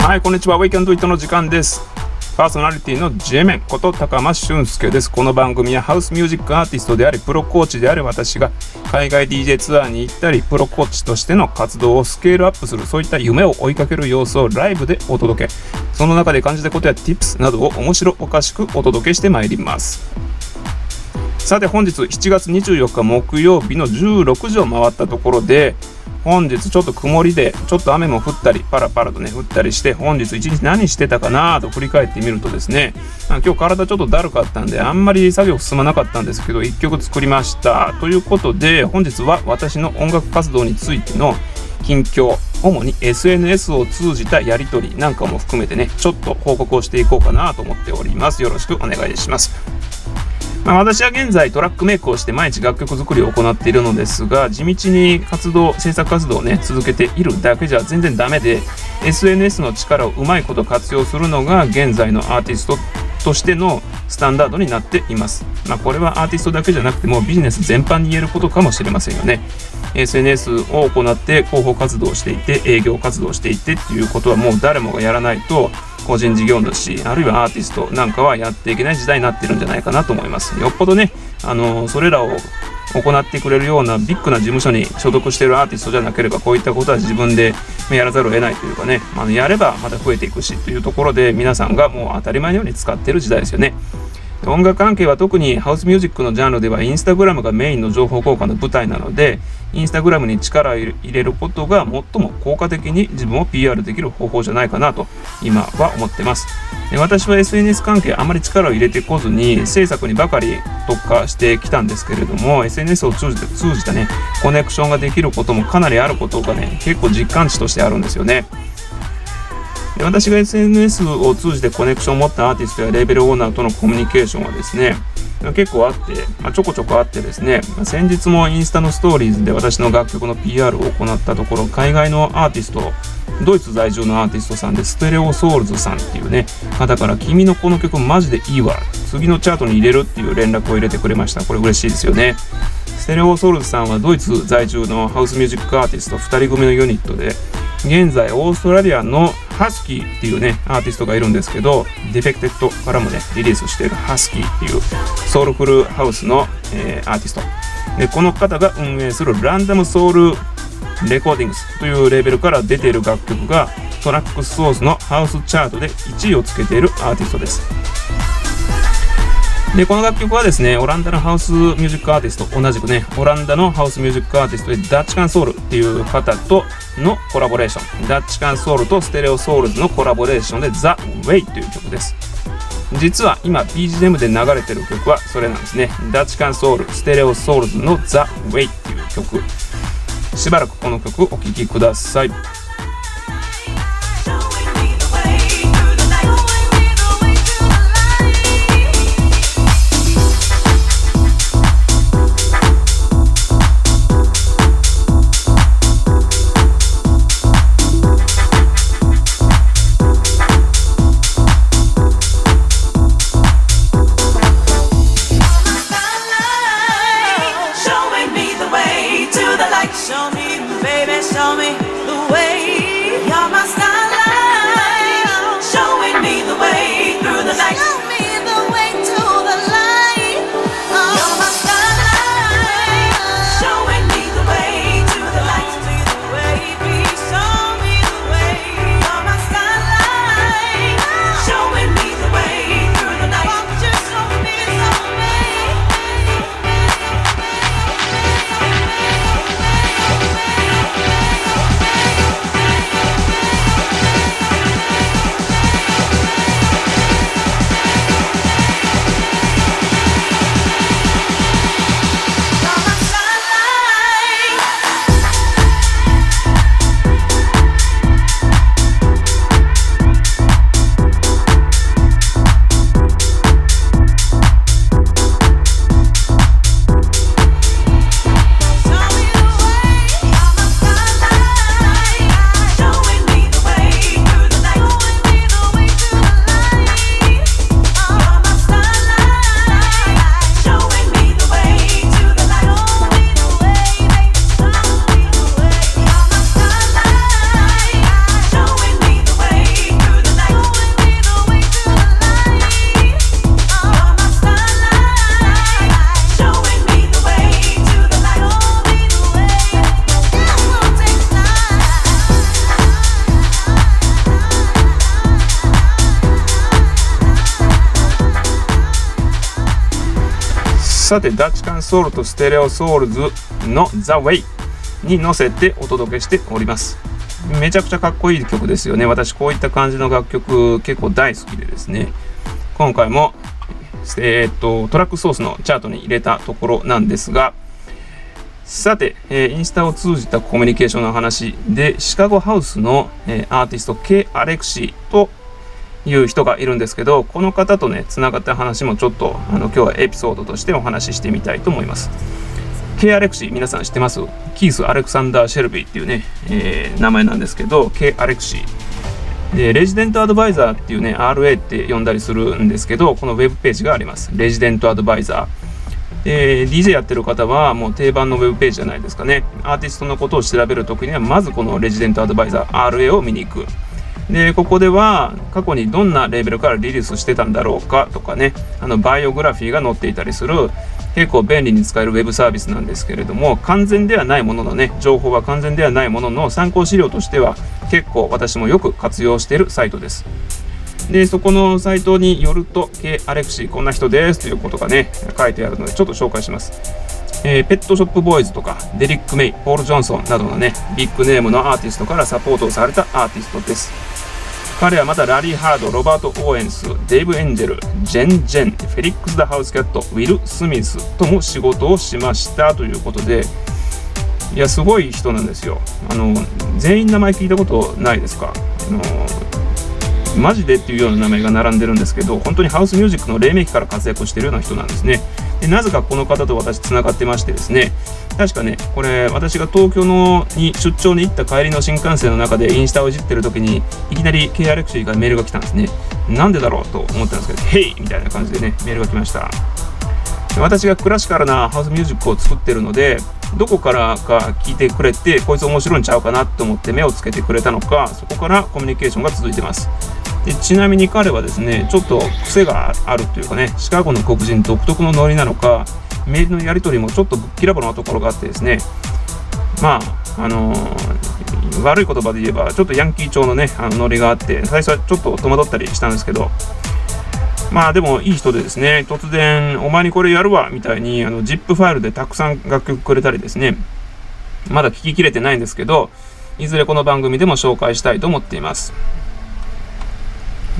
はい、こんにちは。ウェイキャンドイットの時間です。パーソナリティのジェメンこと高間俊介です。この番組はハウスミュージックアーティストであり、プロコーチである私が海外 DJ ツアーに行ったり、プロコーチとしての活動をスケールアップする、そういった夢を追いかける様子をライブでお届け、その中で感じたことや Tips などを面白おかしくお届けしてまいります。さて本日7月24日木曜日の16時を回ったところで本日ちょっと曇りでちょっと雨も降ったりパラパラとね降ったりして本日一日何してたかなと振り返ってみるとですね今日体ちょっとだるかったんであんまり作業進まなかったんですけど1曲作りました。ということで本日は私の音楽活動についての近況主に SNS を通じたやり取りなんかも含めてねちょっと報告をしていこうかなと思っております。よろしくお願いします。まあ、私は現在トラックメイクをして毎日楽曲作りを行っているのですが地道に活動制作活動をね続けているだけじゃ全然ダメで SNS の力をうまいこと活用するのが現在のアーティストとしてのスタンダードになっています。まあ、これはアーティストだけじゃなくてもビジネス全般に言えることかもしれませんよね。SNS を行って広報活動をしていて営業活動をしていてっていうことはもう誰もがやらないと個人事業主あるいはアーティストなんかはやっていけない時代になってるんじゃないかなと思いますよっぽどねあのそれらを行ってくれるようなビッグな事務所に所属しているアーティストじゃなければこういったことは自分でやらざるを得ないというかね、まあ、やればまた増えていくしというところで皆さんがもう当たり前のように使ってる時代ですよね。音楽関係は特にハウスミュージックのジャンルではインスタグラムがメインの情報交換の舞台なのでインスタグラムに力を入れることが最も効果的に自分を PR できる方法じゃないかなと今は思ってます。私は SNS 関係あまり力を入れてこずに制作にばかり特化してきたんですけれども SNS を通じて通じたねコネクションができることもかなりあることがね結構実感値としてあるんですよね。で私が SNS を通じてコネクションを持ったアーティストやレーベルオーナーとのコミュニケーションはですね結構あって、まあ、ちょこちょこあってですね、まあ、先日もインスタのストーリーズで私の楽曲の PR を行ったところ海外のアーティストドイツ在住のアーティストさんでステレオソウルズさんっていうね方から君のこの曲マジでいいわ次のチャートに入れるっていう連絡を入れてくれました。これ嬉しいですよね。ステレオソウルズさんはドイツ在住のハウスミュージックアーティスト2人組のユニットで現在オーストラリアの Husky っていうねアーティストがいるんですけど Defected からもねリリースしている Husky っていうソウルフルハウスの、えー、アーティスト。でこの方が運営する Random Soul Recordings というレーベルから出ている楽曲が Traxsource のハウスチャートで1位をつけているアーティストです。で、この楽曲はですね、オランダのハウスミュージックアーティスト、同じくね、オランダのハウスミュージックアーティストでダッチカンソウルっていう方とのコラボレーション、ダッチカンソウルとステレオソウルズのコラボレーションでザ・ウェイという曲です。実は今 BGM で流れてる曲はそれなんですね。ダッチカンソウル、ステレオソウルズのザ・ウェイっていう曲。しばらくこの曲お聴きください。さてダッチカンソウルとステレオソウルズの The Way に乗せてお届けしております。めちゃくちゃかっこいい曲ですよね。私こういった感じの楽曲結構大好きでですね。今回もえー、っとトラックソースのチャートに入れたところなんですがさて、えー、インスタを通じたコミュニケーションの話でシカゴハウスの、えー、アーティスト K アレクシーという人がいるんですけどこの方とねつながった話もちょっとあの今日はエピソードとしてお話ししてみたいと思います。K アレクシー皆さん知ってます？キース・アレクサンダー・シェルビーっていうね、えー、名前なんですけど K アレクシーでレジデントアドバイザーっていうね RA って呼んだりするんですけどこのウェブページがあります。レジデントアドバイザーで DJ やってる方はもう定番のウェブページじゃないですかね。アーティストのことを調べるときにはまずこのレジデントアドバイザー RA を見に行く。でここでは過去にどんなレーベルからリリースしてたんだろうかとかねあのバイオグラフィーが載っていたりする結構便利に使えるウェブサービスなんですけれども完全ではないもののね情報は完全ではないものの参考資料としては結構私もよく活用しているサイトです。でそこのサイトによると K アレクシーこんな人ですということがね書いてあるのでちょっと紹介します。えー、ペットショップボーイズとかデリック・メイ、ポール・ジョンソンなどのね、ビッグネームのアーティストからサポートをされたアーティストです。彼はまたラリー・ハード、ロバート・オーエンス、デイブ・エンジェル、ジェン・ジェン、フェリックス・ダ・ハウス・キャット、ウィル・スミスとも仕事をしましたということで、いや、すごい人なんですよ。あの、全員名前聞いたことないですか？あのマジでっていうような名前が並んでるんですけど、本当にハウスミュージックの黎明期から活躍してるような人なんですね。でなぜかこの方と私つながってましてですね、確かね、これ私が東京のに出張に行った帰りの新幹線の中でインスタをいじってる時に、いきなり k r x からメールが来たんですね。なんでだろうと思ったんですけど、ヘイみたいな感じでね、メールが来ました。私がクラシカルなハウスミュージックを作ってるので、どこからか聞いてくれて、こいつ面白いんちゃうかなと思って目をつけてくれたのか、そこからコミュニケーションが続いてます。でちなみに彼はですね、ちょっと癖があるというかね、シカゴの黒人独特のノリなのか、メールのやり取りもちょっとぶっきらぼうなところがあってですね、まあ、あのー、悪い言葉で言えば、ちょっとヤンキー調のね、あのノリがあって、最初はちょっと戸惑ったりしたんですけど、まあでもいい人でですね、突然、お前にこれやるわみたいに、あの、ZIP ファイルでたくさん楽曲くれたりですね、まだ聞ききれてないんですけど、いずれこの番組でも紹介したいと思っています。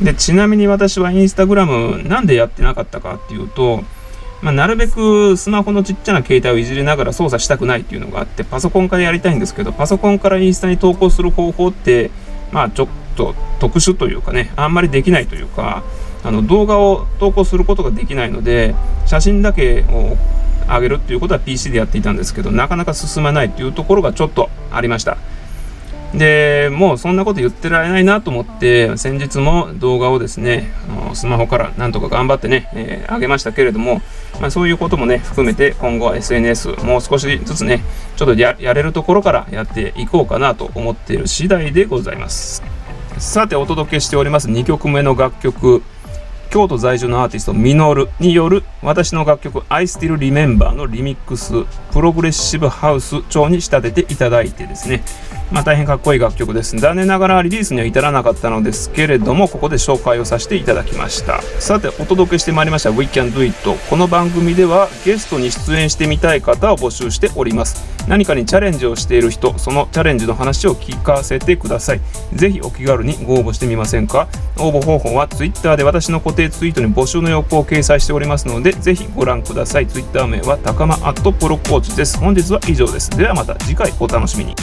で、ちなみに私はインスタグラムなんでやってなかったかっていうと、まあ、なるべくスマホのちっちゃな携帯をいじりながら操作したくないっていうのがあって、パソコンからやりたいんですけど、パソコンからインスタに投稿する方法って、まあちょっと特殊というかね、あんまりできないというか、あの動画を投稿することができないので、写真だけを上げるっていうことは PC でやっていたんですけど、なかなか進まないっていうところがちょっとありました。でもうそんなこと言ってられないなと思って先日も動画をですねスマホからなんとか頑張ってね、えー、上げましたけれども、まあ、そういうこともね含めて今後は SNS もう少しずつねちょっとやれるところからやっていこうかなと思っている次第でございます。さてお届けしております2曲目の楽曲京都在住のアーティストミノルによる私の楽曲 I Still Remember のリミックスプログレッシブハウス調に仕立てていただいてですねまあ、大変かっこいい楽曲です。残念ながらリリースには至らなかったのですけれども、ここで紹介をさせていただきました。さて、お届けしてまいりました We Can Do It。この番組ではゲストに出演してみたい方を募集しております。何かにチャレンジをしている人、そのチャレンジの話を聞かせてください。ぜひお気軽にご応募してみませんか応募方法は Twitter で私の固定ツイートに募集の要項を掲載しておりますので、ぜひご覧ください。Twitter 名は高間アットプロコーチです。本日は以上です。ではまた次回お楽しみに。